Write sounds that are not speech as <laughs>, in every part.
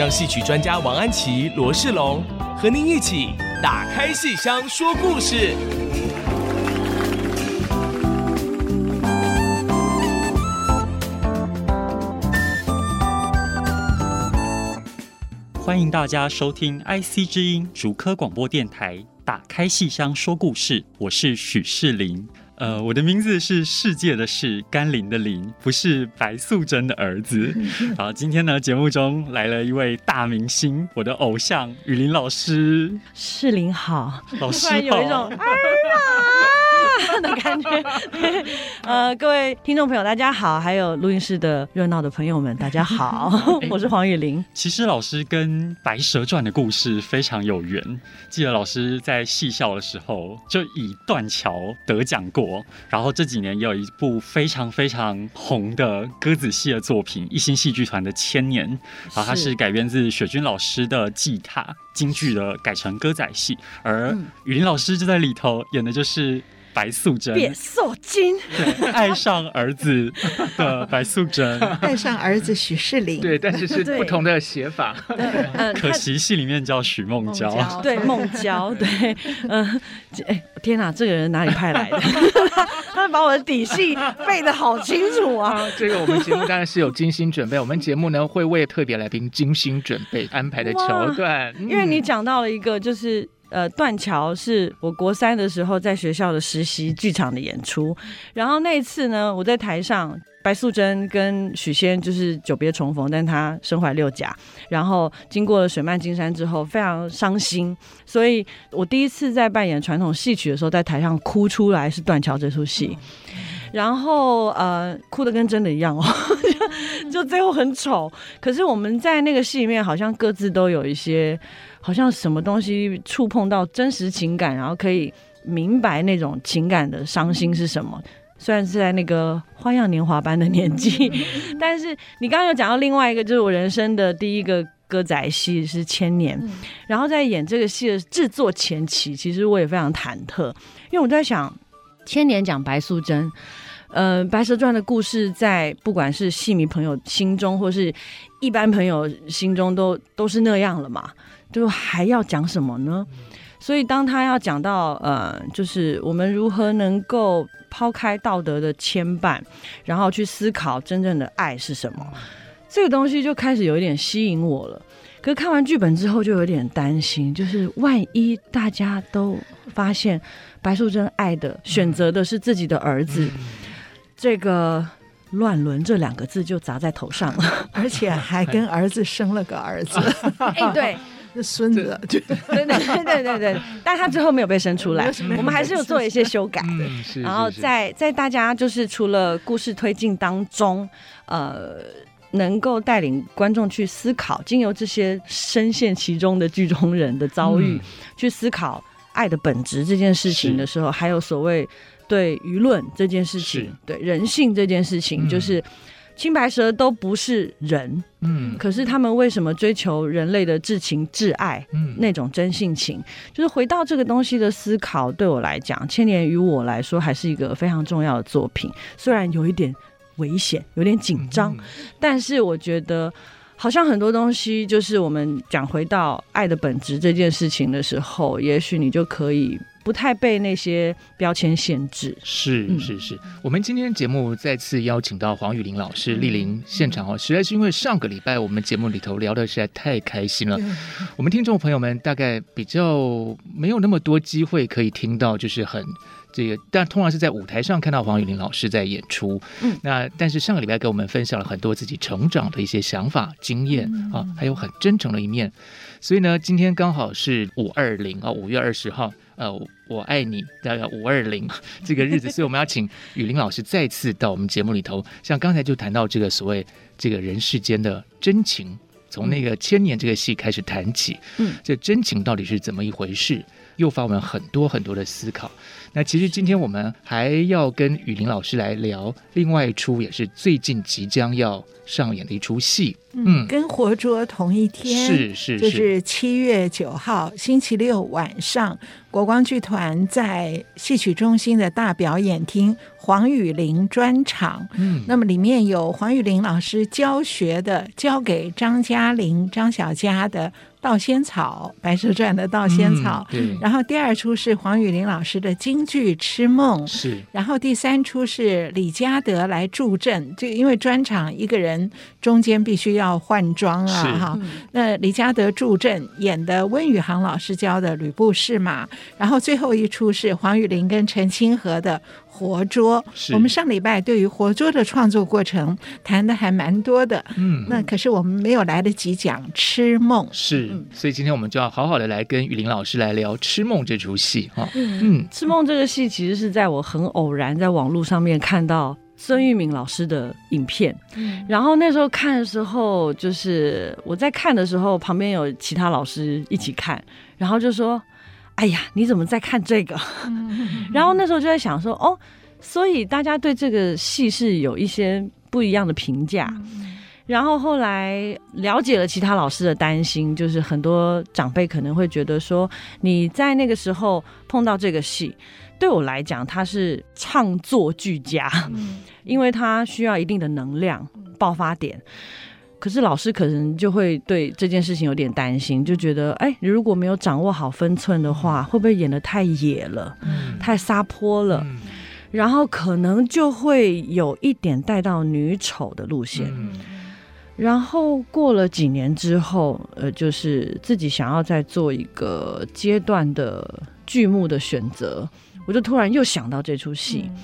让戏曲专家王安琪、罗世龙和您一起打开戏箱说故事。欢迎大家收听 IC 之音竹科广播电台。打开戏箱说故事，我是许世林。呃，我的名字是世界的世，甘霖的霖，不是白素贞的儿子。<laughs> 好，今天呢，节目中来了一位大明星，我的偶像雨林老师。世林好，老师好。有一种哎呀。<laughs> 的感觉，呃，各位听众朋友，大家好，还有录音室的热闹的朋友们，大家好，<laughs> 我是黄雨玲。其实老师跟《白蛇传》的故事非常有缘，记得老师在戏校的时候就以断桥得奖过，然后这几年也有一部非常非常红的歌子戏的作品，一心戏剧团的《千年》，然后它是改编自雪君老师的《祭塔》京剧的改成歌仔戏，而雨林老师就在里头演的就是。白素贞，别受惊，对，爱上儿子 <laughs> 的白素贞，爱上儿子许世林，对，但是是不同的写法。嗯，<laughs> 可惜戏里面叫许梦娇，对，梦娇，对，嗯，哎，天哪，这个人哪里派来的？<laughs> 他把我的底细背的好清楚啊！这个我们节目当然是有精心准备，我们节目呢会为特别来宾精心准备安排的桥段，因为你讲到了一个就是。呃，断桥是我国三的时候在学校的实习剧场的演出，然后那一次呢，我在台上，白素贞跟许仙就是久别重逢，但他身怀六甲，然后经过了水漫金山之后，非常伤心，所以我第一次在扮演传统戏曲的时候，在台上哭出来是断桥这出戏，然后呃，哭的跟真的一样哦，<laughs> 就最后很丑，可是我们在那个戏里面好像各自都有一些。好像什么东西触碰到真实情感，然后可以明白那种情感的伤心是什么。虽然是在那个花样年华般的年纪，<laughs> 但是你刚刚有讲到另外一个，就是我人生的第一个歌仔戏是《千年》，然后在演这个戏的制作前期，其实我也非常忐忑，因为我在想，《千年》讲白素贞，呃，《白蛇传》的故事在不管是戏迷朋友心中，或是一般朋友心中都，都都是那样了嘛。就还要讲什么呢？所以当他要讲到呃，就是我们如何能够抛开道德的牵绊，然后去思考真正的爱是什么，这个东西就开始有一点吸引我了。可是看完剧本之后，就有点担心，就是万一大家都发现白素贞爱的选择的是自己的儿子，这个乱伦这两个字就砸在头上了，<laughs> 而且还跟儿子生了个儿子。<laughs> 哎，对。这孙子，对 <laughs> 对对对对对，但他最后没有被生出来，我们还是有做一些修改的。然后在在大家就是除了故事推进当中，呃，能够带领观众去思考，经由这些深陷其中的剧中人的遭遇，去思考爱的本质这件事情的时候，还有所谓对舆论这件事情，对人性这件事情，就是。青白蛇都不是人，嗯，可是他们为什么追求人类的至情至爱，嗯，那种真性情，就是回到这个东西的思考。对我来讲，《千年》于我来说还是一个非常重要的作品，虽然有一点危险，有点紧张，嗯，但是我觉得好像很多东西，就是我们讲回到爱的本质这件事情的时候，也许你就可以。不太被那些标签限制，是是是。我们今天节目再次邀请到黄雨玲老师莅临现场哦，实在是因为上个礼拜我们节目里头聊的实在太开心了，我们听众朋友们大概比较没有那么多机会可以听到，就是很这个，但通常是在舞台上看到黄雨玲老师在演出，嗯，那但是上个礼拜给我们分享了很多自己成长的一些想法、经验啊，还有很真诚的一面，所以呢，今天刚好是五二零啊，五月二十号。呃，我爱你，大概五二零这个日子，所以我们要请雨林老师再次到我们节目里头。像刚才就谈到这个所谓这个人世间的真情从那个千年这个戏开始谈起，嗯，这真情到底是怎么一回事，诱发我们很多很多的思考。那其实今天我们还要跟雨林老师来聊另外一出，也是最近即将要上演的一出戏，嗯，跟活捉同一天，是是，就是七月九号星期六晚上，国光剧团在戏曲中心的大表演厅黄雨玲专场。嗯，那么里面有黄雨玲老师教学的，教给张嘉玲、张小佳的。《盗仙草》《白蛇传》的《盗仙草》，嗯，然后第二出是黄雨玲老师的京剧《痴梦》，是，然后第三出是李嘉德来助阵，就因为专场一个人中间必须要换装啊，哈，那李嘉德助阵演的温宇航老师教的吕布试马，然后最后一出是黄雨玲跟陈清河的。活捉，我们上礼拜对于活捉的创作过程谈的还蛮多的，嗯，那可是我们没有来得及讲痴梦，是，所以今天我们就要好好的来跟雨林老师来聊痴梦这出戏哈，嗯，痴梦这个戏其实是在我很偶然在网络上面看到孙玉敏老师的影片，嗯，然后那时候看的时候，就是我在看的时候，旁边有其他老师一起看，然后就说。哎呀，你怎么在看这个？<laughs> 然后那时候就在想说，哦，所以大家对这个戏是有一些不一样的评价。然后后来了解了其他老师的担心，就是很多长辈可能会觉得说，你在那个时候碰到这个戏，对我来讲，它是唱作俱佳，因为它需要一定的能量爆发点。可是老师可能就会对这件事情有点担心，就觉得，哎，如果没有掌握好分寸的话，会不会演的太野了，嗯、太撒泼了，嗯、然后可能就会有一点带到女丑的路线。嗯、然后过了几年之后，呃，就是自己想要再做一个阶段的剧目的选择，我就突然又想到这出戏，嗯、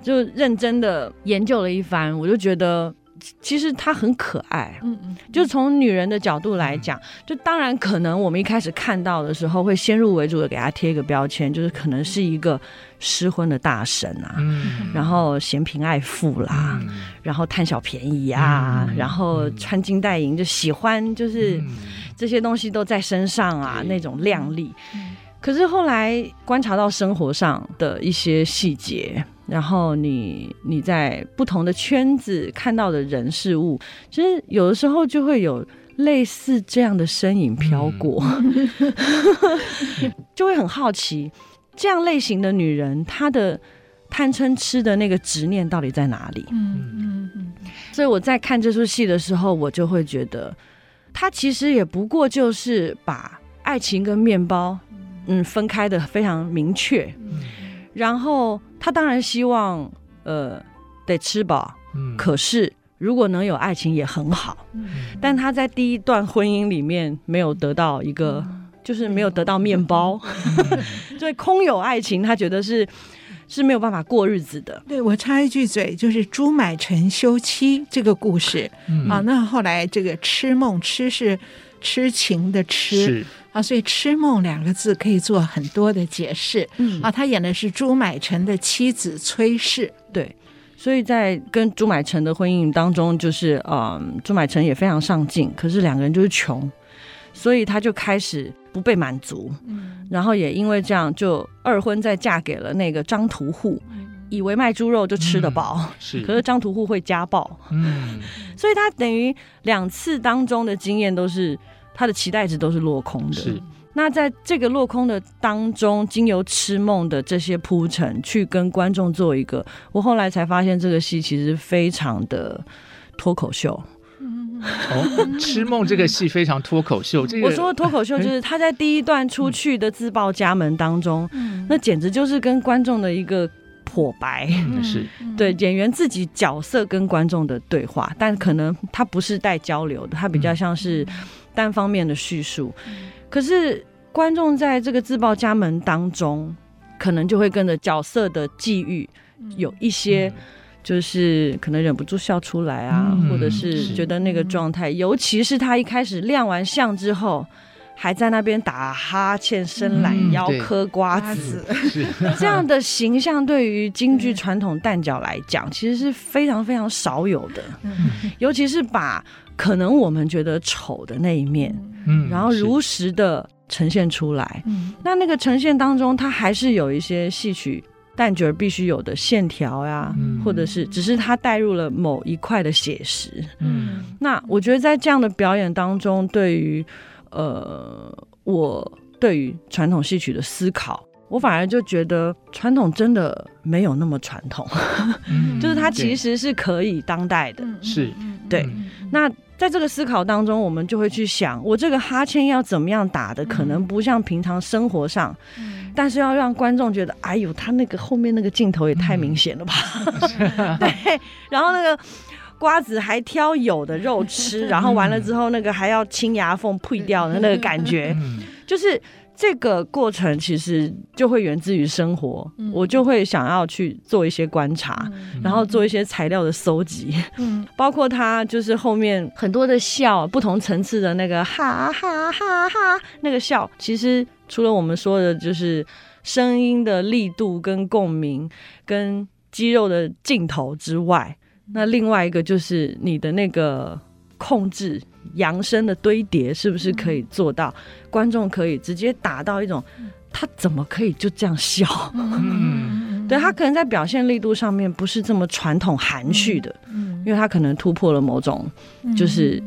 就认真的研究了一番，我就觉得。其实她很可爱，嗯嗯，就从女人的角度来讲，就当然可能我们一开始看到的时候会先入为主的给她贴一个标签，就是可能是一个失婚的大神啊，嗯，然后嫌贫爱富啦，然后贪小便宜啊，然后穿金戴银就喜欢就是这些东西都在身上啊，那种靓丽。可是后来观察到生活上的一些细节。然后你你在不同的圈子看到的人事物，其实有的时候就会有类似这样的身影飘过，嗯、<laughs> 就会很好奇，这样类型的女人，她的贪嗔痴的那个执念到底在哪里？嗯嗯嗯。所以我在看这出戏的时候，我就会觉得，她其实也不过就是把爱情跟面包，嗯，分开的非常明确。嗯然后他当然希望，呃，得吃饱。嗯。可是如果能有爱情也很好。嗯。但他在第一段婚姻里面没有得到一个，嗯、就是没有得到面包，嗯、<laughs> 所以空有爱情，他觉得是是没有办法过日子的。对，我插一句嘴，就是朱买臣休妻这个故事。嗯。啊，那后来这个痴梦，痴是痴情的痴。啊，所以“痴梦”两个字可以做很多的解释。嗯，啊，他演的是朱买臣的妻子崔氏。对，所以在跟朱买臣的婚姻当中，就是嗯，朱买臣也非常上进，可是两个人就是穷，所以他就开始不被满足。嗯，然后也因为这样，就二婚再嫁给了那个张屠户，嗯、以为卖猪肉就吃得饱。嗯、是，<laughs> 可是张屠户会家暴。嗯，<laughs> 所以他等于两次当中的经验都是。他的期待值都是落空的。是，那在这个落空的当中，经由痴梦的这些铺陈，去跟观众做一个，我后来才发现这个戏其实非常的脱口秀。哦，痴梦这个戏非常脱口秀。<laughs> 这个、我说的脱口秀就是他在第一段出去的自报家门当中，嗯、那简直就是跟观众的一个剖白。嗯、是对演员自己角色跟观众的对话，但可能他不是带交流的，他比较像是。单方面的叙述，可是观众在这个自报家门当中，可能就会跟着角色的际遇，有一些就是可能忍不住笑出来啊，或者是觉得那个状态，尤其是他一开始亮完相之后，还在那边打哈欠、伸懒腰、嗑瓜子，<laughs> 这样的形象对于京剧传统旦角来讲，其实是非常非常少有的。尤其是把可能我们觉得丑的那一面，然后如实的呈现出来。那那个呈现当中，它还是有一些戏曲旦角必须有的线条呀，或者是只是它带入了某一块的写实。嗯，那我觉得在这样的表演当中，对于呃，我对于传统戏曲的思考，我反而就觉得传统真的没有那么传统，嗯、<laughs> 就是它其实是可以当代的。是，对。嗯、那在这个思考当中，我们就会去想，我这个哈欠要怎么样打的，可能不像平常生活上，嗯、但是要让观众觉得，哎呦，他那个后面那个镜头也太明显了吧？嗯、<laughs> 对，然后那个。瓜子还挑有的肉吃，<laughs> 然后完了之后那个还要清牙缝配掉的那个感觉，就是这个过程其实就会源自于生活，我就会想要去做一些观察，然后做一些材料的搜集，<laughs> 包括他就是后面很多的笑，不同层次的那个哈哈哈哈那个笑，其实除了我们说的就是声音的力度跟共鸣跟肌肉的镜头之外。那另外一个就是你的那个控制扬声的堆叠，是不是可以做到？观众可以直接达到一种，他怎么可以就这样笑？嗯，<laughs> 对，他可能在表现力度上面不是这么传统含蓄的，嗯，因为他可能突破了某种，就是。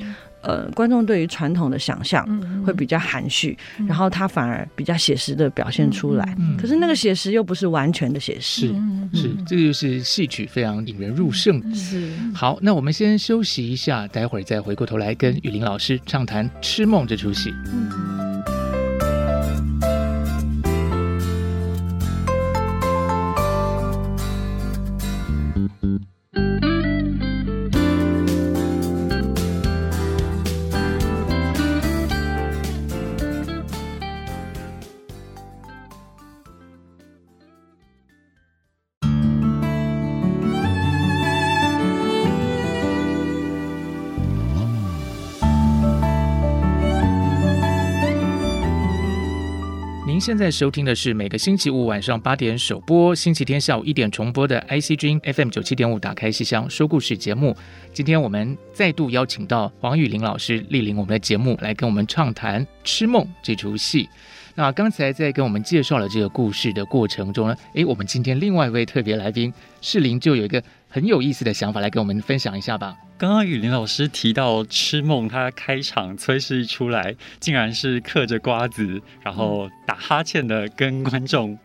呃，观众对于传统的想象会比较含蓄，嗯。嗯、然后他反而比较写实的表现出来。嗯嗯、可是那个写实又不是完全的写实，是是，这个就是戏曲非常引人入胜。是。好，那我们先休息一下，待会儿再回过头来跟雨林老师畅谈《痴梦》这出戏。嗯现在收听的是每个星期五晚上八点首播，星期天下午一点重播的 IC 君 FM 九七点五打开戏箱说故事节目。今天我们再度邀请到黄雨玲老师莅临我们的节目，来跟我们畅谈《痴梦》这出戏。那刚才在跟我们介绍了这个故事的过程中呢，诶，我们今天另外一位特别来宾世林就有一个很有意思的想法来跟我们分享一下吧。刚刚雨林老师提到《痴梦》，他开场崔氏一出来，竟然是嗑着瓜子，然后打哈欠的跟观众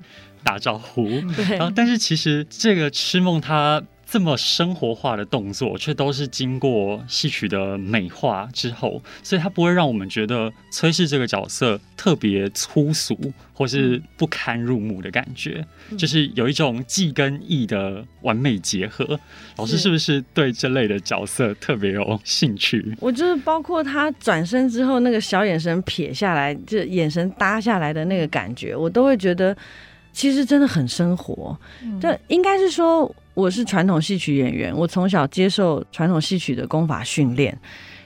打招呼。对，然后但是其实这个《痴梦》它。这么生活化的动作，却都是经过戏曲的美化之后，所以它不会让我们觉得崔氏这个角色特别粗俗或是不堪入目的感觉，嗯、就是有一种技跟艺的完美结合。老师是不是对这类的角色特别有兴趣？我就是包括他转身之后那个小眼神撇下来，就眼神搭下来的那个感觉，我都会觉得其实真的很生活。这、嗯、应该是说。我是传统戏曲演员，我从小接受传统戏曲的功法训练，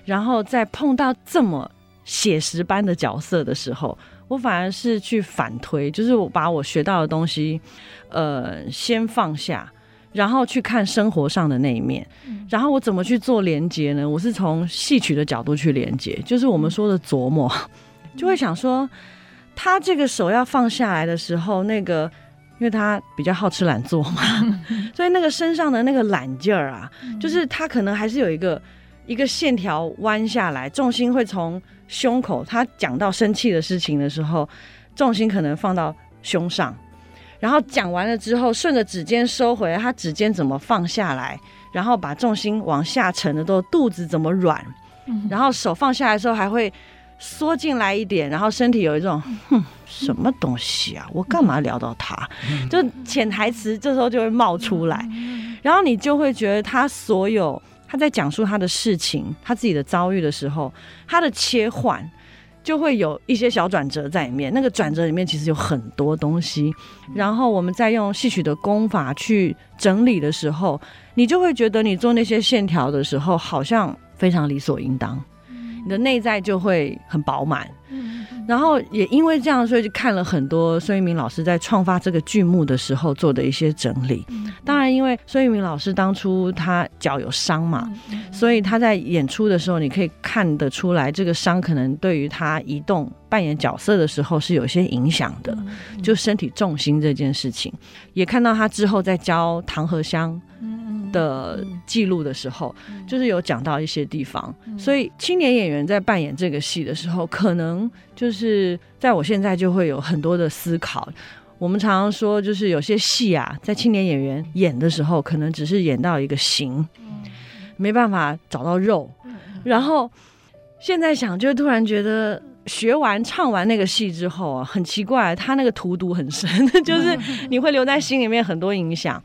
然后在碰到这么写实般的角色的时候，我反而是去反推，就是我把我学到的东西，呃，先放下，然后去看生活上的那一面，然后我怎么去做连接呢？我是从戏曲的角度去连接，就是我们说的琢磨，就会想说，他这个手要放下来的时候，那个。因为他比较好吃懒做嘛，<laughs> 所以那个身上的那个懒劲儿啊，就是他可能还是有一个一个线条弯下来，重心会从胸口。他讲到生气的事情的时候，重心可能放到胸上，然后讲完了之后，顺着指尖收回来，他指尖怎么放下来，然后把重心往下沉的时候，肚子怎么软，然后手放下来的时候还会。缩进来一点，然后身体有一种，哼，什么东西啊？我干嘛聊到他？就潜台词这时候就会冒出来，然后你就会觉得他所有他在讲述他的事情、他自己的遭遇的时候，他的切换就会有一些小转折在里面。那个转折里面其实有很多东西，然后我们再用戏曲的功法去整理的时候，你就会觉得你做那些线条的时候，好像非常理所应当。你的内在就会很饱满，然后也因为这样，所以就看了很多孙玉明老师在创发这个剧目的时候做的一些整理。当然，因为孙玉明老师当初他脚有伤嘛，所以他在演出的时候，你可以看得出来，这个伤可能对于他移动扮演角色的时候是有些影响的，就身体重心这件事情。也看到他之后在教唐荷香。的记录的时候，就是有讲到一些地方，所以青年演员在扮演这个戏的时候，可能就是在我现在就会有很多的思考。我们常常说，就是有些戏啊，在青年演员演的时候，可能只是演到一个形，没办法找到肉。然后现在想，就突然觉得学完唱完那个戏之后啊，很奇怪，他那个荼毒很深，<laughs> 就是 <laughs> 你会留在心里面很多影响。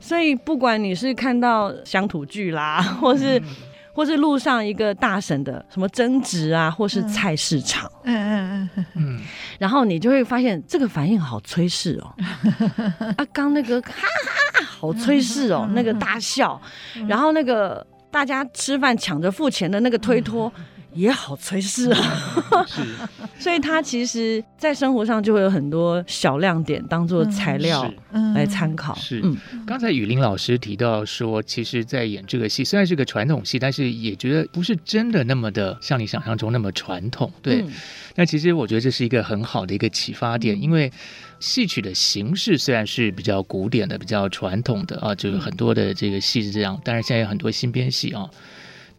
所以，不管你是看到乡土剧啦，<laughs> 或是，或是路上一个大婶的什么争执啊，或是菜市场，嗯。嗯嗯嗯，然后你就会发现这个反应好催事哦，啊，刚那个哈哈，好催事哦，那个大笑，然后那个大家吃饭抢着付钱的那个推脱。也好催事啊，是，所以他其实，在生活上就会有很多小亮点当做材料来参考。是，刚才雨林老师提到说，其实，在演这个戏虽然是个传统戏，但是也觉得不是真的那么的像你想象中那么传统。对，那其实我觉得这是一个很好的一个启发点，因为戏曲的形式虽然是比较古典的、比较传统的啊，就是很多的这个戏是这样，但是现在有很多新编戏啊。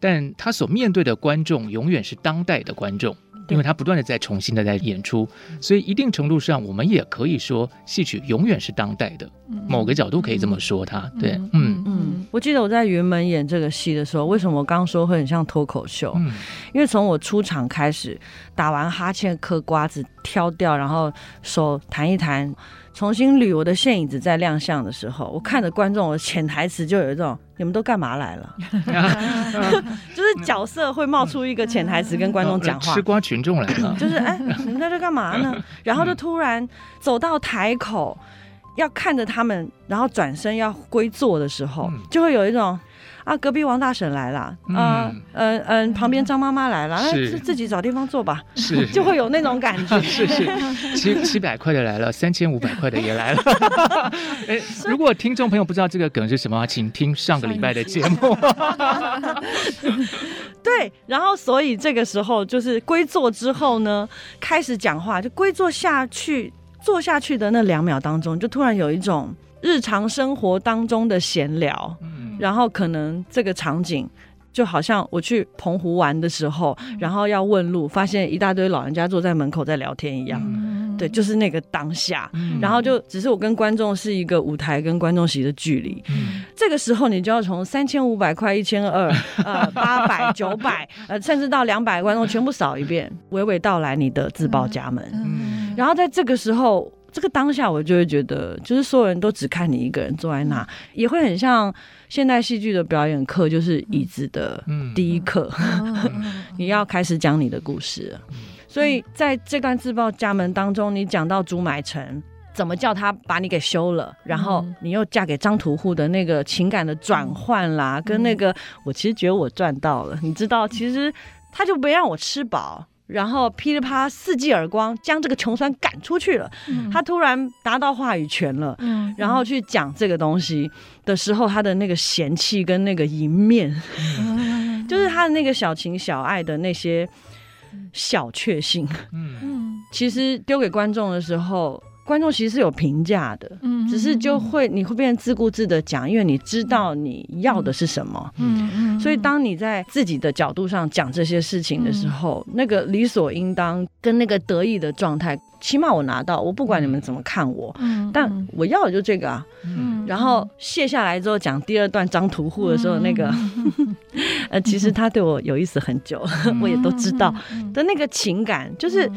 但他所面对的观众永远是当代的观众，因为他不断的在重新的在演出，所以一定程度上，我们也可以说戏曲永远是当代的，某个角度可以这么说它。对，嗯嗯。我记得我在云门演这个戏的时候，为什么我刚刚说会很像脱口秀？嗯，因为从我出场开始，打完哈欠、嗑瓜子、挑掉，然后手弹一弹。重新捋我的线影子在亮相的时候，我看着观众，我的潜台词就有一种：你们都干嘛来了？<laughs> 就是角色会冒出一个潜台词跟观众讲话。吃瓜群众来了，<laughs> 就是哎，你们在这干嘛呢？<laughs> 然后就突然走到台口，要看着他们，然后转身要归座的时候，就会有一种。啊，隔壁王大婶来了，啊，嗯嗯，旁边张妈妈来了，那自自己找地方坐吧，是，<laughs> 就会有那种感觉，<laughs> 是是，七七百块的来了，三千五百块的也来了。<laughs> 哎，如果听众朋友不知道这个梗是什么，请听上个礼拜的节目。对，然后所以这个时候就是归坐之后呢，开始讲话，就归坐下去，坐下去的那两秒当中，就突然有一种日常生活当中的闲聊。然后可能这个场景就好像我去澎湖玩的时候，然后要问路，发现一大堆老人家坐在门口在聊天一样。对，就是那个当下。然后就只是我跟观众是一个舞台跟观众席的距离。这个时候你就要从三千五百块、一千二、<laughs> 呃八百、九百，呃甚至到两百观众全部扫一遍，娓娓道来你的自报家门。然后在这个时候。这个当下，我就会觉得，就是所有人都只看你一个人坐在那，也会很像现代戏剧的表演课，就是椅子的第一课，<laughs> 你要开始讲你的故事。所以在这段自报家门当中，你讲到朱买臣怎么叫他把你给休了，然后你又嫁给张屠户的那个情感的转换啦，跟那个我其实觉得我赚到了，你知道，其实他就没让我吃饱。然后噼里啪啦四记耳光，将这个穷酸赶出去了。嗯、他突然达到话语权了，嗯、然后去讲这个东西的时候，他的那个嫌弃跟那个迎面，嗯、就是他的那个小情小爱的那些小确幸。嗯、其实丢给观众的时候。观众其实是有评价的，嗯，只是就会你会变成自顾自的讲，因为你知道你要的是什么，嗯嗯，所以当你在自己的角度上讲这些事情的时候，那个理所应当跟那个得意的状态，起码我拿到，我不管你们怎么看我，嗯，但我要的就这个啊，嗯，然后卸下来之后讲第二段张屠户的时候，那个，<laughs> 呃，其实他对我有意思很久，<laughs> 我也都知道。的那个情感，就是。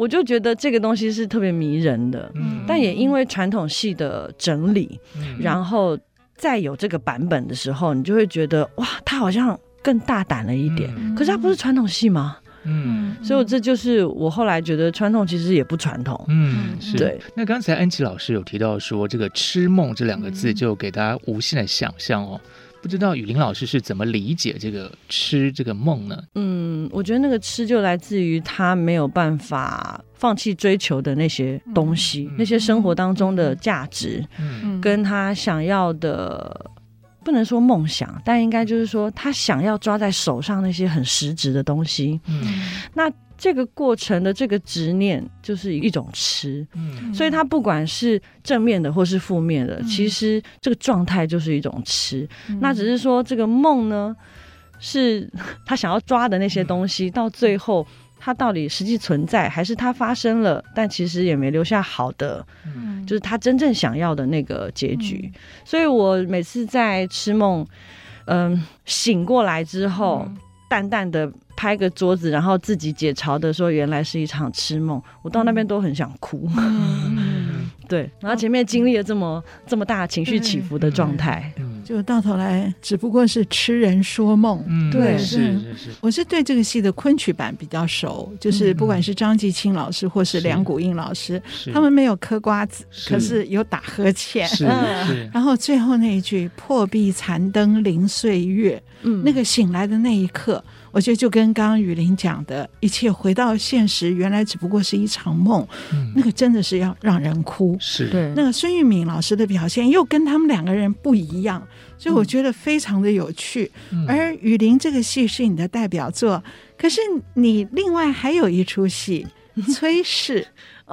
我就觉得这个东西是特别迷人的，嗯，但也因为传统戏的整理，嗯，然后再有这个版本的时候，你就会觉得哇，他好像更大胆了一点。嗯，可是他不是传统戏吗？嗯，所以这就是我后来觉得传统其实也不传统。嗯，是。对。那刚才安琪老师有提到说，这个“痴梦”这两个字就给大家无限的想象哦。不知道雨林老师是怎么理解这个吃这个梦呢？嗯，我觉得那个吃就来自于他没有办法放弃追求的那些东西，嗯、那些生活当中的价值，嗯，跟他想要的，不能说梦想，但应该就是说他想要抓在手上那些很实质的东西。嗯，那。这个过程的这个执念就是一种痴，嗯，所以他不管是正面的或是负面的，嗯、其实这个状态就是一种痴。嗯、那只是说这个梦呢，是他想要抓的那些东西，嗯、到最后他到底实际存在，还是他发生了，但其实也没留下好的，嗯，就是他真正想要的那个结局。嗯、所以我每次在吃梦，嗯、呃，醒过来之后，嗯、淡淡的。拍个桌子，然后自己解嘲的说：“原来是一场痴梦。”我到那边都很想哭。嗯、<laughs> 对，然后前面经历了这么这么大情绪起伏的状态，就到头来只不过是痴人说梦。嗯、对，是是是。我是对这个戏的昆曲版比较熟，就是不管是张继青老师或是梁谷英老师，他们没有嗑瓜子，可是有打呵欠。是，是然后最后那一句“破壁残灯临岁月”，嗯，那个醒来的那一刻。我觉得就跟刚刚雨林讲的一切回到现实，原来只不过是一场梦，嗯、那个真的是要让人哭。是。对，那个孙玉敏老师的表现又跟他们两个人不一样，所以我觉得非常的有趣。嗯、而雨林这个戏是你的代表作，可是你另外还有一出戏《崔氏》，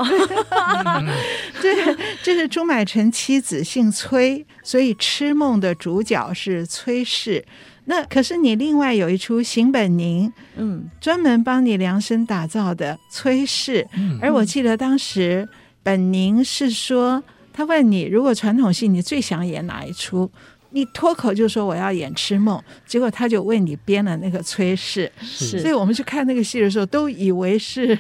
<laughs> 对，这是朱买臣妻子姓崔，所以痴梦的主角是崔氏。那可是你另外有一出邢本宁，嗯，专门帮你量身打造的崔氏，嗯、而我记得当时本宁是说，他问你，如果传统戏你最想演哪一出？你脱口就说我要演痴梦，结果他就为你编了那个崔氏，是，所以我们去看那个戏的时候，都以为是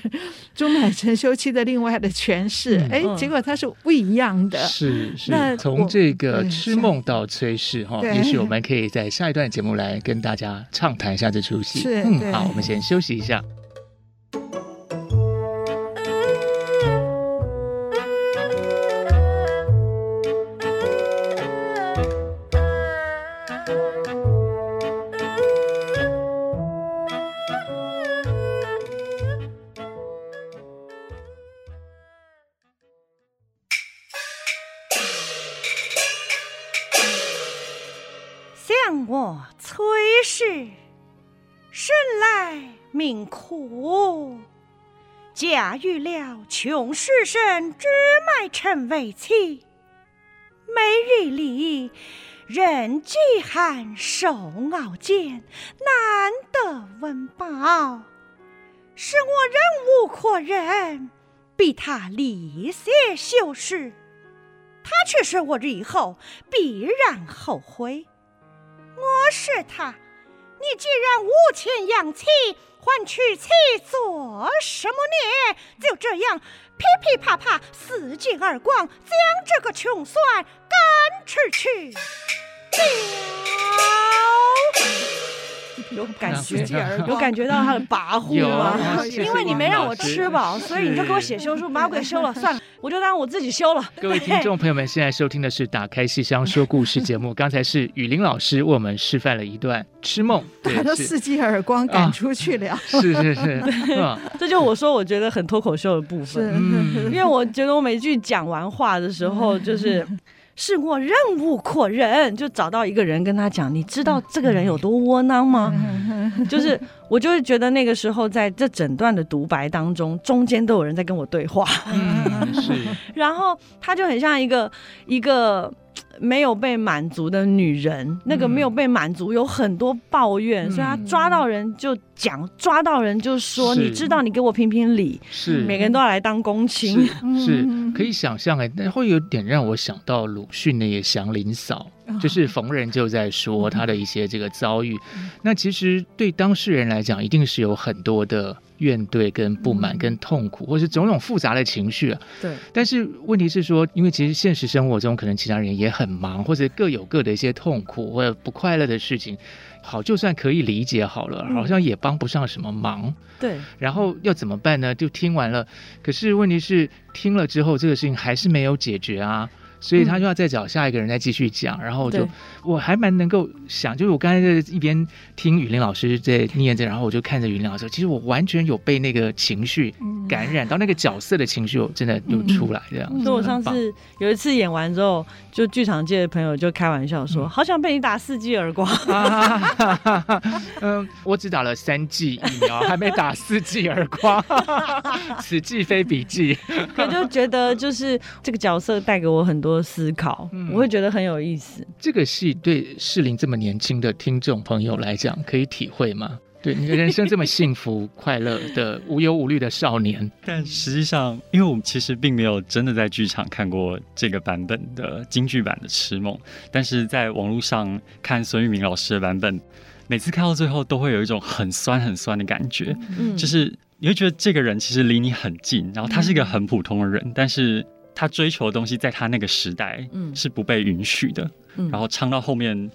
钟海辰休妻的另外的诠释，哎、嗯，结果他是不一样的。是是，那从这个痴梦到崔氏哈，也许我们可以在下一段节目来跟大家畅谈一下这出戏。是，嗯，好，我们先休息一下。驾驭了穷书生只买臣为妻，每日里任饥寒受熬煎，难得温饱，使我忍无可忍，逼他离邪修士。他却说我日后必然后悔。我是他，你既然无钱养妻。还娶妻做什么呢？就这样噼噼啪啪四进耳光，将这个穷酸赶出去了。<laughs> 有感觉，<laughs> 有感觉到他的跋扈吗？<laughs> 因为你没让我吃饱，所以你就给我写休书，把我给休了。算了，我就当我自己休了。各位听众朋友们，现在收听的是《打开戏箱说故事》节目。刚才是雨林老师为我们示范了一段痴梦，他都四记耳光赶出去了。是是是，这就我说我觉得很脱口秀的部分，因为我觉得我每句讲完话的时候就是。是我任务扩人，就找到一个人跟他讲，你知道这个人有多窝囊吗？<laughs> 就是我就会觉得那个时候在这整段的独白当中，中间都有人在跟我对话，嗯、是 <laughs> 然后他就很像一个一个。没有被满足的女人，那个没有被满足，有很多抱怨，嗯、所以他抓到人就讲，抓到人就说，你知道，你给我评评理，是。每个人都要来当公卿，是，是。可以想象哎，但会有点让我想到鲁迅那个祥林嫂，嗯、就是逢人就在说他的一些这个遭遇，嗯、那其实对当事人来讲，一定是有很多的。怨怼跟不满跟痛苦，或是种种复杂的情绪啊。对。但是问题是说，因为其实现实生活中可能其他人也很忙，或者各有各的一些痛苦或者不快乐的事情。好，就算可以理解好了，好像也帮不上什么忙。对。然后要怎么办呢？就听完了。可是问题是，听了之后这个事情还是没有解决啊。所以他就要再找下一个人再继续讲，然后我就我还蛮能够想，就是我刚才在一边听雨林老师在念着，然后我就看着雨林老师，其实我完全有被那个情绪感染到，那个角色的情绪，我真的有出来这样。所以我上次有一次演完之后，就剧场界的朋友就开玩笑说：“嗯、好想被你打四季耳光。啊 <laughs> ”嗯，我只打了三剂疫苗，还没打四剂耳光，<laughs> 此季非彼季。可就觉得就是这个角色带给我很多思考，嗯、我会觉得很有意思。这个戏对适龄这么年轻的听众朋友来讲，可以体会吗？对，你的人生这么幸福、快乐的、无忧无虑的少年，<laughs> 但实际上，因为我们其实并没有真的在剧场看过这个版本的京剧版的《痴梦》，但是在网络上看孙玉明老师的版本，每次看到最后都会有一种很酸、很酸的感觉，嗯，就是你会觉得这个人其实离你很近，然后他是一个很普通的人，但是他追求的东西在他那个时代，嗯，是不被允许的，嗯，然后唱到后面。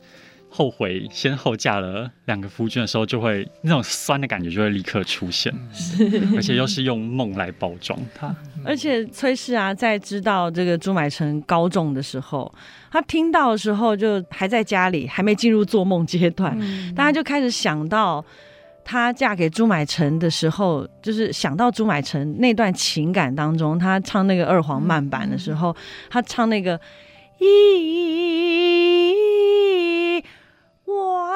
后悔先后嫁了两个夫君的时候，就会那种酸的感觉就会立刻出现，是。<laughs> 而且又是用梦来包装他。而且崔氏啊，在知道这个朱买臣高中的时候，他听到的时候就还在家里，还没进入做梦阶段，嗯、大家就开始想到她嫁给朱买臣的时候，就是想到朱买臣那段情感当中，她唱那个二黄慢板的时候，她唱那个一。往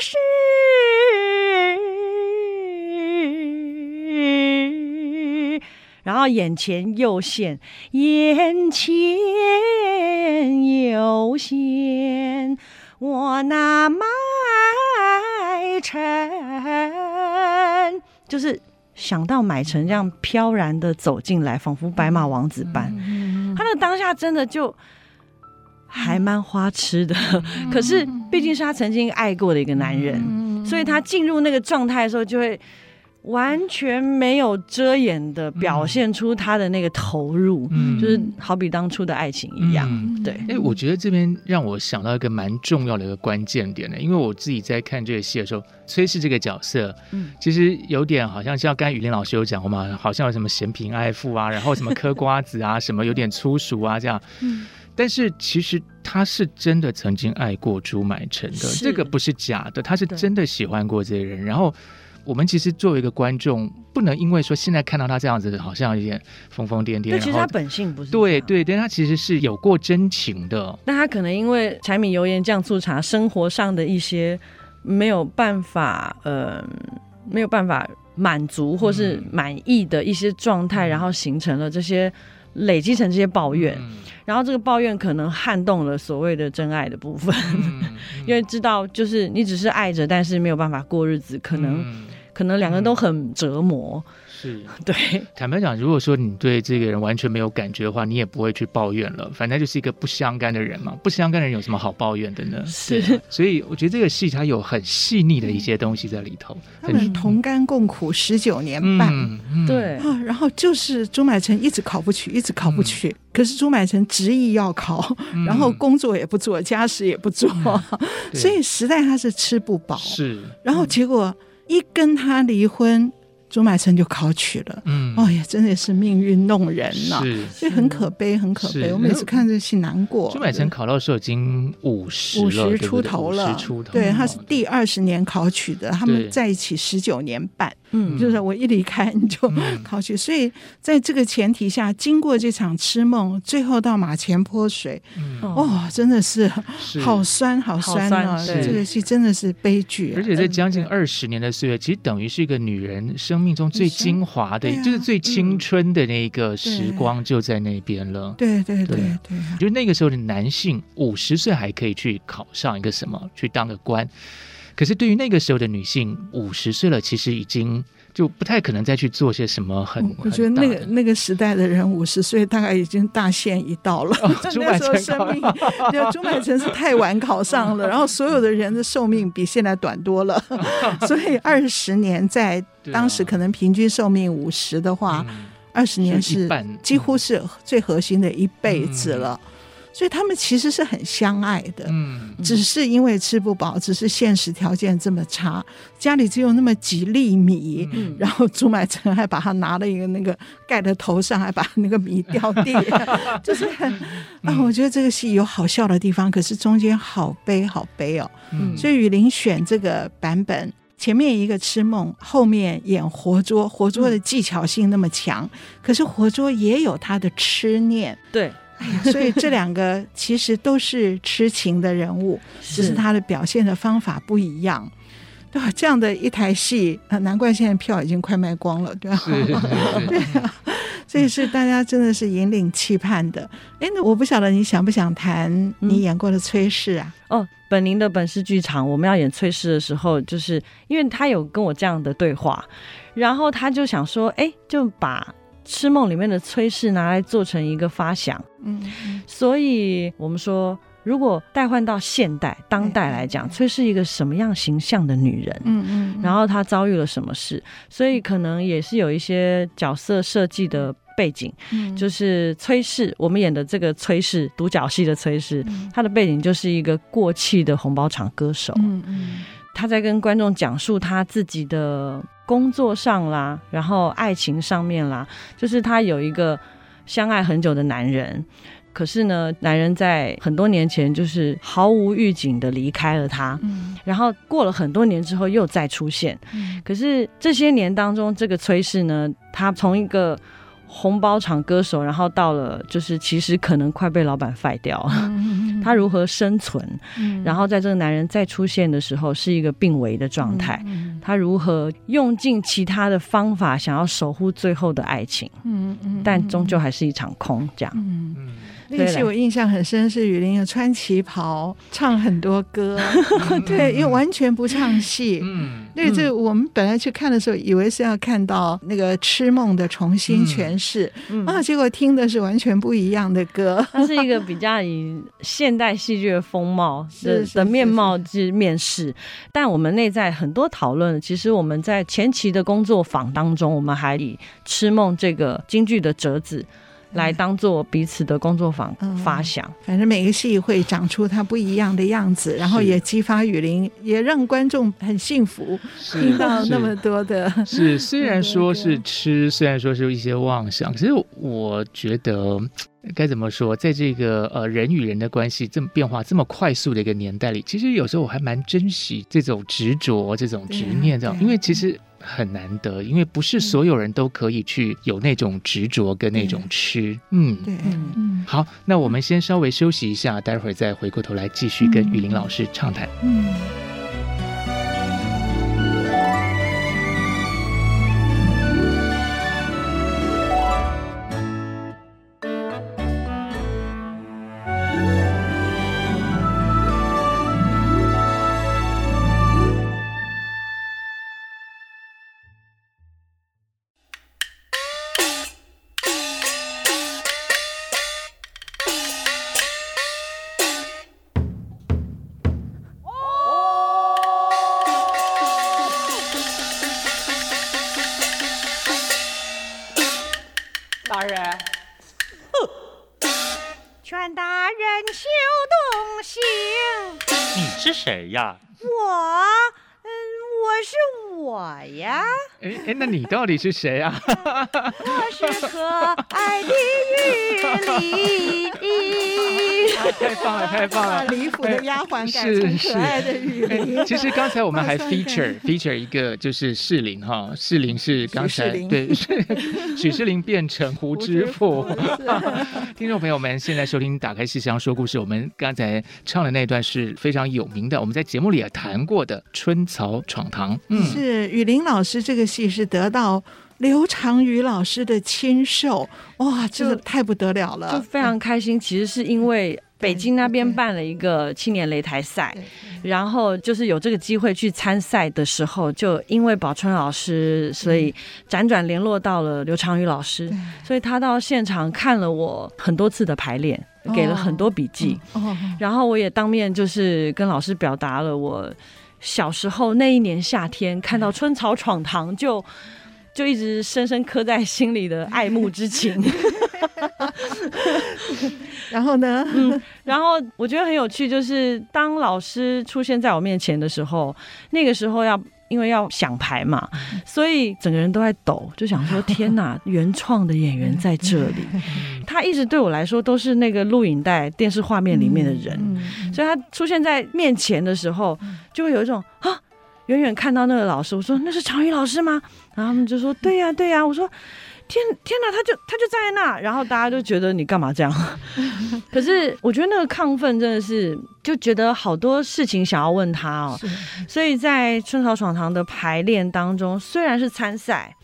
事，然后眼前又现，眼前又现，我那就是想到买成这样飘然的走进来，仿佛白马王子般，他那当下真的就。还蛮花痴的，可是毕竟是他曾经爱过的一个男人，所以他进入那个状态的时候，就会完全没有遮掩的表现出他的那个投入，嗯、就是好比当初的爱情一样。嗯、对，哎、欸，我觉得这边让我想到一个蛮重要的一个关键点呢，因为我自己在看这个戏的时候，崔氏这个角色，嗯，其实有点好像像刚才雨林老师有讲过嘛，好像有什么嫌贫爱富啊，然后什么嗑瓜子啊，<laughs> 什么有点粗俗啊这样，嗯。但是其实他是真的曾经爱过朱买臣的，是这个不是假的，他是真的喜欢过这个人。然后我们其实作为一个观众，不能因为说现在看到他这样子，好像有点疯疯癫癫。对，其实他本性不是。对对，但他其实是有过真情的。那他可能因为柴米油盐酱醋茶，生活上的一些没有办法，呃，没有办法满足或是满意的一些状态，嗯、然后形成了这些。累积成这些抱怨，嗯、然后这个抱怨可能撼动了所谓的真爱的部分，嗯、<laughs> 因为知道就是你只是爱着，但是没有办法过日子，可能、嗯、可能两个人都很折磨。是。<laughs> 对，坦白讲，如果说你对这个人完全没有感觉的话，你也不会去抱怨了。反正就是一个不相干的人嘛，不相干的人有什么好抱怨的呢？是，所以我觉得这个戏它有很细腻的一些东西在里头。他们同甘共苦十九年半，嗯嗯、对。啊，然后就是朱买臣一直考不取，一直考不取。嗯、可是朱买臣执意要考，然后工作也不做，家事也不做，嗯、<laughs> 所以实在他是吃不饱。是，然后结果一跟他离婚。朱买臣就考取了，嗯，哦呀，真的是命运弄人呐，啊，所以很可悲，很可悲。我每次看这戏难过。朱买臣考到的时候已经五十五十出头了，五十出头。对，他是第二十年考取的，他们在一起十九年半，嗯，就是我一离开你就考取。所以在这个前提下，经过这场痴梦，最后到马前泼水，嗯哦，真的是好酸好酸啊！这个戏真的是悲剧，而且在将近二十年的岁月，其实等于是一个女人生。命中最精华的，就是最青春的那个时光，就在那边了。对对对对，就那个时候的男性五十岁还可以去考上一个什么，去当个官。可是对于那个时候的女性，五十岁了，其实已经。就不太可能再去做些什么很。我觉得那个那个时代的人五十岁大概已经大限已到了。<laughs> 朱买臣生命，<laughs> 朱买臣是太晚考上了，<laughs> 然后所有的人的寿命比现在短多了，所以二十年在当时可能平均寿命五十的话，二十年是几乎是最核心的一辈子了。所以他们其实是很相爱的。嗯，只是因为吃不饱，只是现实条件这么差，家里只有那么几粒米，嗯、然后朱买臣还把他拿了一个那个盖在头上，还把那个米掉地，<laughs> 就是很啊，我觉得这个戏有好笑的地方，可是中间好悲好悲哦。嗯，所以雨林选这个版本。前面一个痴梦，后面演活捉，活捉的技巧性那么强，嗯、可是活捉也有他的痴念，对，<laughs> 所以这两个其实都是痴情的人物，只是他的表现的方法不一样，对吧？这样的一台戏，难怪现在票已经快卖光了，对吧？<laughs> 对啊。这是大家真的是引领期盼的。哎，那我不晓得你想不想谈你演过的崔氏啊？嗯、哦，本宁的本市剧场，我们要演崔氏的时候，就是因为他有跟我这样的对话，然后他就想说，哎，就把《痴梦》里面的崔氏拿来做成一个发想。嗯，嗯，所以我们说。如果代换到现代当代来讲，崔是一个什么样形象的女人？嗯嗯，然后她遭遇了什么事？所以可能也是有一些角色设计的背景。嗯，就是崔氏，我们演的这个崔氏独角戏的崔氏，她的背景就是一个过气的红包厂歌手。嗯嗯，她在跟观众讲述他自己的工作上啦，然后爱情上面啦，就是他有一个相爱很久的男人。可是呢，男人在很多年前就是毫无预警的离开了他，嗯，然后过了很多年之后又再出现，嗯，可是这些年当中，这个崔氏呢，他从一个红包厂歌手，然后到了就是其实可能快被老板废掉，嗯，他如何生存？嗯，然后在这个男人再出现的时候，是一个病危的状态，嗯，他如何用尽其他的方法想要守护最后的爱情？嗯嗯，但终究还是一场空，这样，嗯。那个戏我印象很深，是雨林有穿旗袍，唱很多歌，<laughs> 对，因为完全不唱戏。嗯，那这我们本来去看的时候，以为是要看到那个痴梦的重新诠释，嗯、啊，结果听的是完全不一样的歌。它是一个比较以现代戏剧的风貌 <laughs> 的的面貌去面试，但我们内在很多讨论，其实我们在前期的工作坊当中，我们还以痴梦这个京剧的折子。来当做彼此的工作坊发想，嗯，反正每个戏会长出它不一样的样子，然后也激发雨林，也让观众很幸福，听到那么多的。是，虽然说是吃，虽然说是有一些妄想，可是我觉得该怎么说，在这个呃人与人的关系这么变化这么快速的一个年代里，其实有时候我还蛮珍惜这种执着、这种执念这样，因为其实。很难得，因为不是所有人都可以去有那种执着跟那种吃。嗯，对，嗯，好，那我们先稍微休息一下，待会儿再回过头来继续跟雨林老师畅谈。嗯。谁呀？我，嗯，我是我呀。哎哎，那你到底是谁啊？我 <laughs> 是可爱的雨林，太棒了，太棒了！李府的丫鬟改成可爱的雨林。其实刚才我们还 <laughs> feature feature 一个就是士林哈，士林是刚才对 <laughs> 许士林变成胡知府。<laughs> 听众朋友们，现在收听《打开戏箱说故事》，我们刚才唱的那段是非常有名的，我们在节目里也谈过的《春草闯堂》。嗯，是雨林老师这个。戏是得到刘长宇老师的亲授，哇，这个太不得了了，就非常开心。其实是因为北京那边办了一个青年擂台赛，然后就是有这个机会去参赛的时候，就因为宝春老师，所以辗转联络到了刘长宇老师，所以他到现场看了我很多次的排练，给了很多笔记，然后我也当面就是跟老师表达了我。小时候那一年夏天，看到春草闯堂，就就一直深深刻在心里的爱慕之情。<laughs> 然后呢？嗯，然后我觉得很有趣，就是当老师出现在我面前的时候，那个时候要因为要想牌嘛，所以整个人都在抖，就想说：天哪，<laughs> 原创的演员在这里。他一直对我来说都是那个录影带、电视画面里面的人，所以他出现在面前的时候，就会有一种啊。远远看到那个老师，我说那是常宇老师吗？然后他们就说对呀、啊、对呀、啊。我说天天哪，他就他就站在那，然后大家就觉得你干嘛这样？<laughs> 可是我觉得那个亢奋真的是就觉得好多事情想要问他哦。所以在春草闯堂的排练当中，虽然是参赛，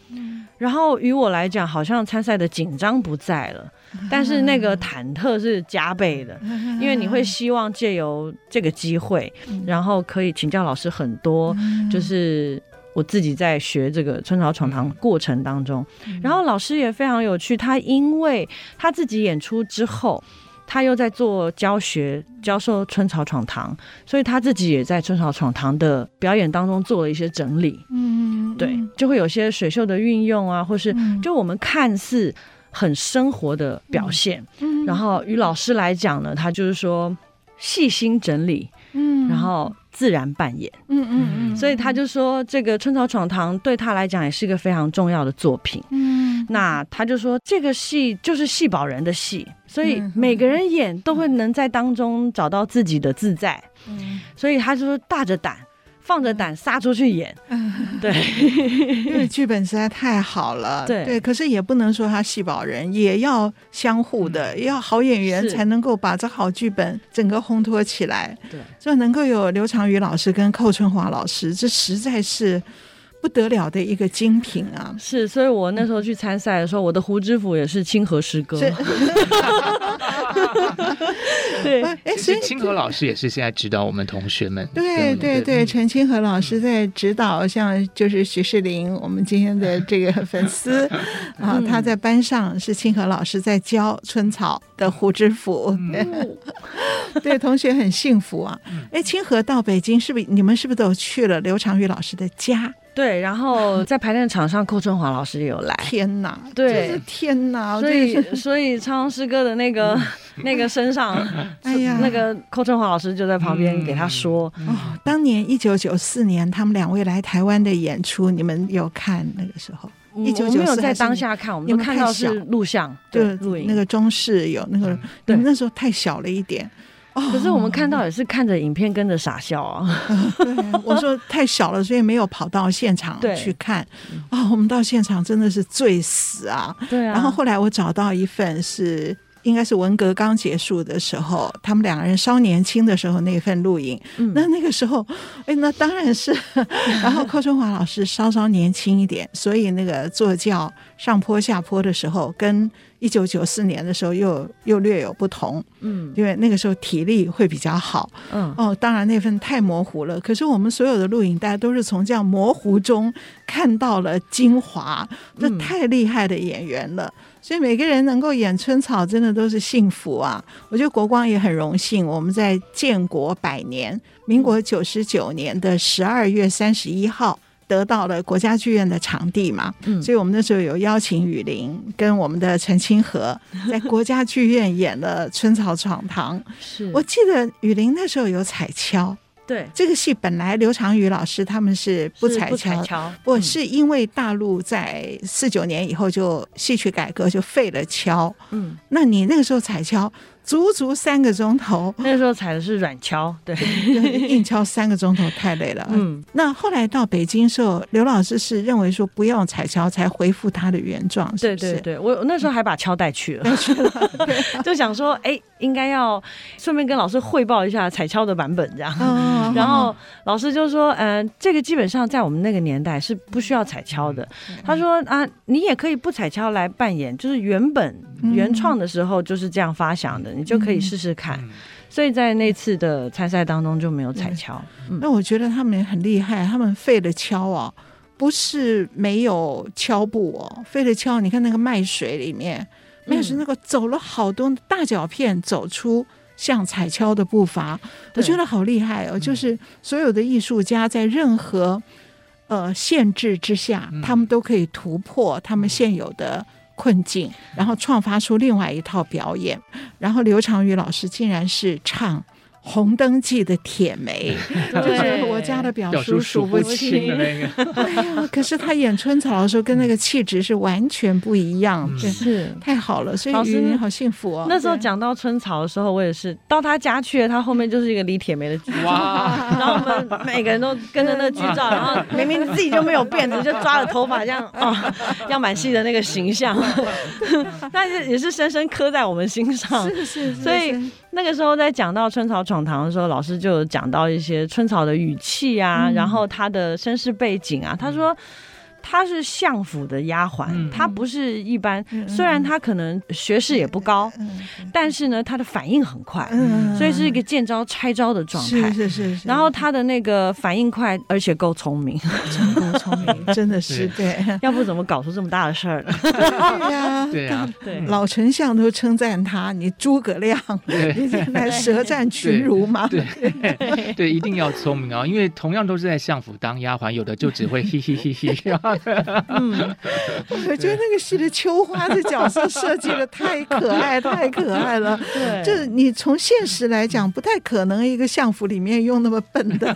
然后于我来讲，好像参赛的紧张不在了。<laughs> 但是那个忐忑是加倍的，<laughs> 因为你会希望借由这个机会，然后可以请教老师很多，就是我自己在学这个春草闯堂过程当中，然后老师也非常有趣，他因为他自己演出之后，他又在做教学，教授春草闯堂，所以他自己也在春草闯堂的表演当中做了一些整理，嗯，对，就会有些水袖的运用啊，或是就我们看似。很生活的表现，嗯，然后于老师来讲呢，他就是说细心整理，嗯，然后自然扮演，嗯嗯嗯，所以他就说这个《春草闯堂》对他来讲也是一个非常重要的作品，嗯，那他就说这个戏就是戏宝人的戏，所以每个人演都会能在当中找到自己的自在，嗯，所以他就说大着胆。放着胆杀出去演，嗯、对，<laughs> 因为剧本实在太好了，<laughs> 对。对，可是也不能说他戏保人，也要相互的，嗯、要好演员才能够把这好剧本整个烘托起来，对，就能够有刘长宇老师跟寇春华老师，这实在是。不得了的一个精品啊！是，所以我那时候去参赛的时候，我的胡知府也是清河师哥。<laughs> <laughs> 对，哎，所以清河老师也是现在指导我们同学们。对对对，陈清河老师在指导，像就是徐世林，我们今天的 <laughs> 这个粉丝 <laughs> 啊，他在班上是清河老师在教春草的胡知府。对，同学很幸福啊！哎，清河到北京是不是你们是不是都去了刘长宇老师的家？对，然后在排练场上，寇春华老师也有来。天哪，对，天哪！所以，所以昌师哥的那个 <laughs> 那个身上，哎呀，那个寇春华老师就在旁边给他说：“哦，当年一九九四年他们两位来台湾的演出，你们有看那个时候？一九九四没有在当下看，我们都看到是录像，对，录影。那个中视有那个，你们那时候太小了一点。”可是我们看到也是看着影片跟着傻笑啊！我说太小了，所以没有跑到现场去看。啊、哦，我们到现场真的是醉死啊！对啊。然后后来我找到一份是。应该是文革刚结束的时候，他们两个人稍年轻的时候那份录影。嗯、那那个时候，哎，那当然是。<laughs> 然后寇春华老师稍稍年轻一点，所以那个坐轿上坡下坡的时候，跟一九九四年的时候又又略有不同。嗯，因为那个时候体力会比较好。嗯，哦，当然那份太模糊了。可是我们所有的录影带都是从这样模糊中看到了精华，那太厉害的演员了。所以每个人能够演春草，真的都是幸福啊！我觉得国光也很荣幸，我们在建国百年，民国九十九年的十二月三十一号得到了国家剧院的场地嘛，嗯，所以我们那时候有邀请雨林跟我们的陈清河 <laughs> 在国家剧院演了《春草闯堂》。是我记得雨林那时候有彩敲。对，这个戏本来刘长宇老师他们是不彩敲，不是因为大陆在四九年以后就戏曲改革就废了桥，嗯，那你那个时候彩敲。足足三个钟头，那时候踩的是软敲，对，硬敲三个钟头太累了。嗯，那后来到北京时候，刘老师是认为说不要踩敲，才恢复他的原状，是是？对对对，我那时候还把敲带去了，<laughs> 就想说，哎，应该要顺便跟老师汇报一下彩敲的版本，这样。然后老师就说，嗯，这个基本上在我们那个年代是不需要彩敲的。他说啊，你也可以不彩敲来扮演，就是原本原创的时候就是这样发想的。你就可以试试看，嗯、所以在那次的参赛当中就没有彩敲。嗯、那我觉得他们也很厉害，他们废了敲啊，不是没有敲步哦，废了敲。你看那个麦水里面，麦水那个走了好多大脚片，走出像彩敲的步伐，嗯、我觉得好厉害哦。就是所有的艺术家在任何呃限制之下，他们都可以突破他们现有的。困境，然后创发出另外一套表演。然后刘长宇老师竟然是唱。《红灯记》的铁梅，<laughs> 就是我家的表叔数不清的那个。<laughs> 哎呀，可是他演春草的时候，跟那个气质是完全不一样，是太好了。所以雨林好幸福哦。那时候讲到春草的时候，我也是到他家去了，他后面就是一个李铁梅的剧照。然后我们每个人都跟着那个剧照，<laughs> 然后明明自己就没有辫子，就抓了头发这样啊，样板戏的那个形象，但是也是深深刻在我们心上。是是，所以。那个时候在讲到春草闯堂的时候，老师就有讲到一些春草的语气啊，嗯、然后他的身世背景啊，他说。她是相府的丫鬟，她不是一般。虽然她可能学识也不高，但是呢，她的反应很快，所以是一个见招拆招的状态。是是是。然后她的那个反应快，而且够聪明，真够聪明，<laughs> 真的是对。要不怎么搞出这么大的事儿呢？对呀，对呀，对。老丞相都称赞他，你诸葛亮，你现在舌战群儒嘛？对对，一定要聪明啊！因为同样都是在相府当丫鬟，有的就只会嘿嘿嘿嘿。嗯，我觉得那个戏的秋花的角色设计的太可爱，太可爱了。<laughs> 对，就是你从现实来讲，不太可能一个相府里面用那么笨的。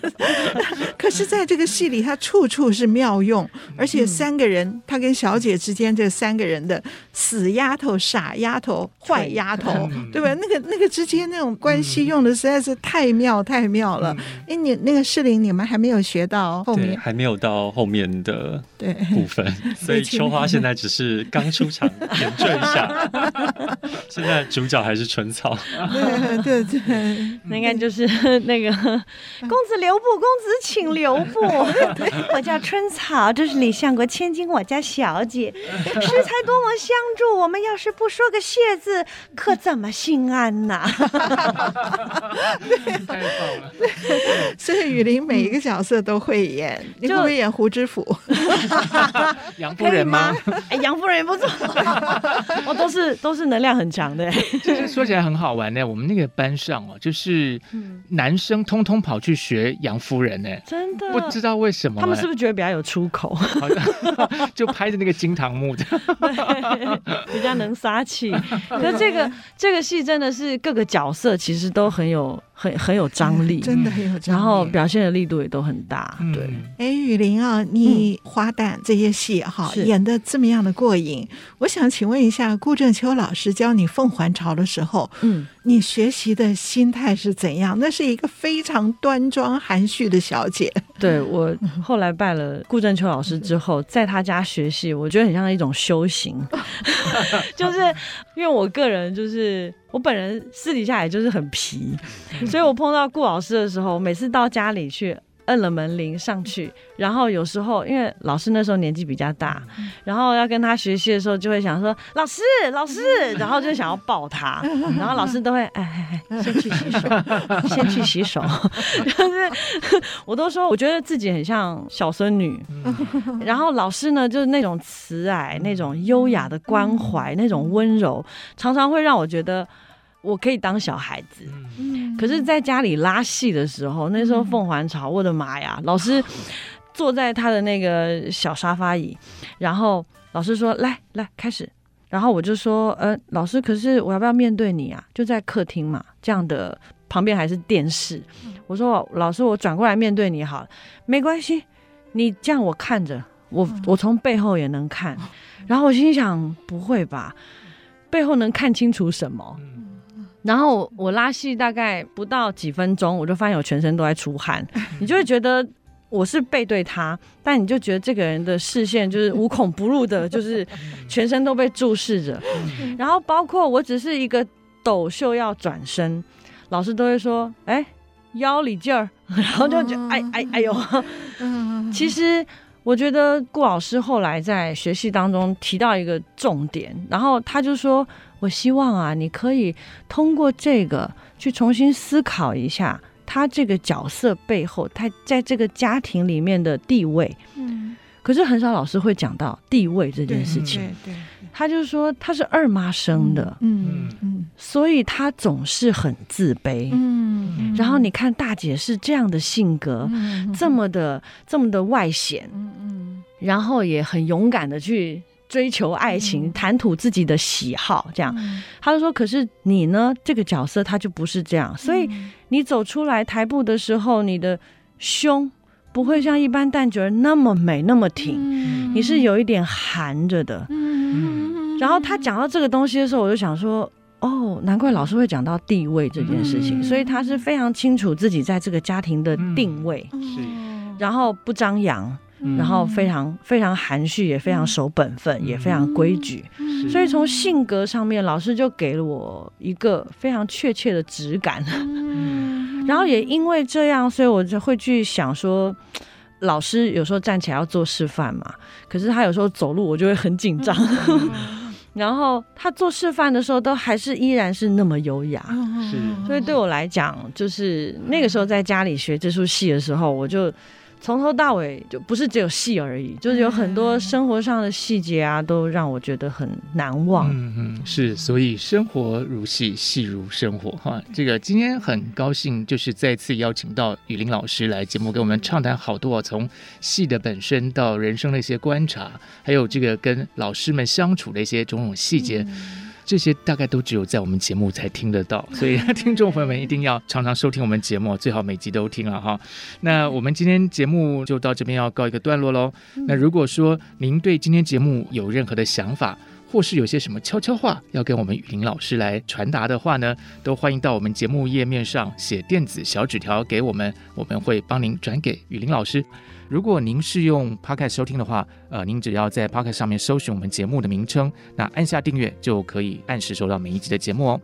<laughs> 可是，在这个戏里，他处处是妙用，而且三个人，他跟小姐之间这三个人的死丫头、傻丫头、坏丫头，<laughs> 对吧？那个那个之间那种关系用的实在是太妙太妙了。哎，你那个士林，你们还没有学到后面，还没有到后面的部分，<laughs> 所以秋花现在只是刚出场 <laughs> 点缀一下，<laughs> 现在主角还是春草。对对对，那应该就是那个公子留步，公子请留步。我叫春草，这是李相国千金，我家小姐，食材多么相助。我们要是不说个谢字，可怎么心安呐？太棒了！所以雨林每一个角色都会演，你会不会演胡知府？<laughs> 杨夫人吗？哎，杨夫人也不错，<laughs> 哦，都是都是能量很强的。就是说起来很好玩呢。我们那个班上哦，就是男生通通跑去学杨夫人呢，真的不知道为什么。他们是不是觉得比较有出口？<laughs> 就拍着那个金堂木的，比较能撒气。可是这个这个戏真的是各个角色其实都很有。很很有张力，<laughs> 真的很有张力，然后表现的力度也都很大。对，哎，雨林啊，你花旦这些戏哈演的这么样的过瘾，我想请问一下，顾正秋老师教你《凤还巢》的时候，嗯，你学习的心态是怎样？那是一个非常端庄含蓄的小姐。对，我后来拜了顾正秋老师之后，在他家学戏，我觉得很像一种修行 <laughs> <laughs> 就是因为我个人就是。我本人私底下也就是很皮，所以我碰到顾老师的时候，每次到家里去。摁了门铃上去，然后有时候因为老师那时候年纪比较大，然后要跟他学习的时候，就会想说老师老师，<laughs> 然后就想要抱他，然后老师都会哎哎哎，先去洗手，<laughs> 先去洗手，<laughs> 就是我都说我觉得自己很像小孙女，然后老师呢就是那种慈爱、那种优雅的关怀、那种温柔，常常会让我觉得。我可以当小孩子，嗯、可是在家里拉戏的时候，那时候凤凰巢，我的妈呀！老师坐在他的那个小沙发椅，然后老师说：“来来，开始。”然后我就说：“呃，老师，可是我要不要面对你啊？就在客厅嘛，这样的旁边还是电视。”我说：“老师，我转过来面对你好了，没关系，你这样我看着，我我从背后也能看。”然后我心想：“不会吧？背后能看清楚什么？”然后我拉戏大概不到几分钟，我就发现我全身都在出汗。<laughs> 你就会觉得我是背对他，但你就觉得这个人的视线就是无孔不入的，就是 <laughs> 全身都被注视着。然后包括我只是一个抖袖要转身，老师都会说：“哎，腰里劲儿。<laughs> ”然后就觉得哎哎哎呦。其实我觉得顾老师后来在学戏当中提到一个重点，然后他就说。我希望啊，你可以通过这个去重新思考一下他这个角色背后，他在这个家庭里面的地位。嗯，可是很少老师会讲到地位这件事情。对，对，对，他就说他是二妈生的，嗯嗯，所以他总是很自卑。嗯，然后你看大姐是这样的性格，嗯，这么的这么的外显，嗯嗯，然后也很勇敢的去。追求爱情，谈、嗯、吐自己的喜好，这样。嗯、他就说：“可是你呢？这个角色他就不是这样，所以你走出来台步的时候，你的胸不会像一般旦角儿那么美那么挺，嗯、你是有一点含着的。嗯”然后他讲到这个东西的时候，我就想说。哦，难怪老师会讲到地位这件事情，嗯、所以他是非常清楚自己在这个家庭的定位，嗯、是，然后不张扬，嗯、然后非常非常含蓄，也非常守本分，嗯、也非常规矩，嗯、所以从性格上面，老师就给了我一个非常确切的质感，嗯、然后也因为这样，所以我就会去想说，<tsk> 老师有时候站起来要做示范嘛，可是他有时候走路，我就会很紧张。嗯。<laughs> 然后他做示范的时候，都还是依然是那么优雅，是。所以对我来讲，就是那个时候在家里学这出戏的时候，我就。从头到尾就不是只有戏而已，就是有很多生活上的细节啊，都让我觉得很难忘。嗯嗯，是，所以生活如戏，戏如生活哈。这个今天很高兴，就是再次邀请到雨林老师来节目，给我们畅谈好多从戏的本身到人生的一些观察，还有这个跟老师们相处的一些种种细节。嗯 <laughs> 这些大概都只有在我们节目才听得到，<laughs> 所以听众朋友们一定要常常收听我们节目，最好每集都听了哈。那我们今天节目就到这边要告一个段落喽。那如果说您对今天节目有任何的想法，或是有些什么悄悄话要跟我们雨林老师来传达的话呢，都欢迎到我们节目页面上写电子小纸条给我们，我们会帮您转给雨林老师。如果您是用 Podcast 收听的话，呃，您只要在 Podcast 上面搜寻我们节目的名称，那按下订阅就可以按时收到每一集的节目哦。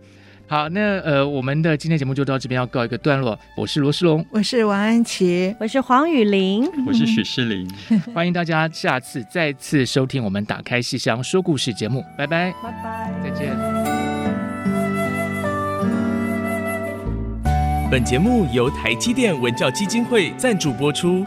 好，那呃，我们的今天节目就到这边要告一个段落。我是罗世龙，我是王安琪，我是黄雨玲，我是许诗玲。<laughs> 欢迎大家下次再次收听我们打开戏箱说故事节目，拜拜，拜拜，再见。本节目由台积电文教基金会赞助播出。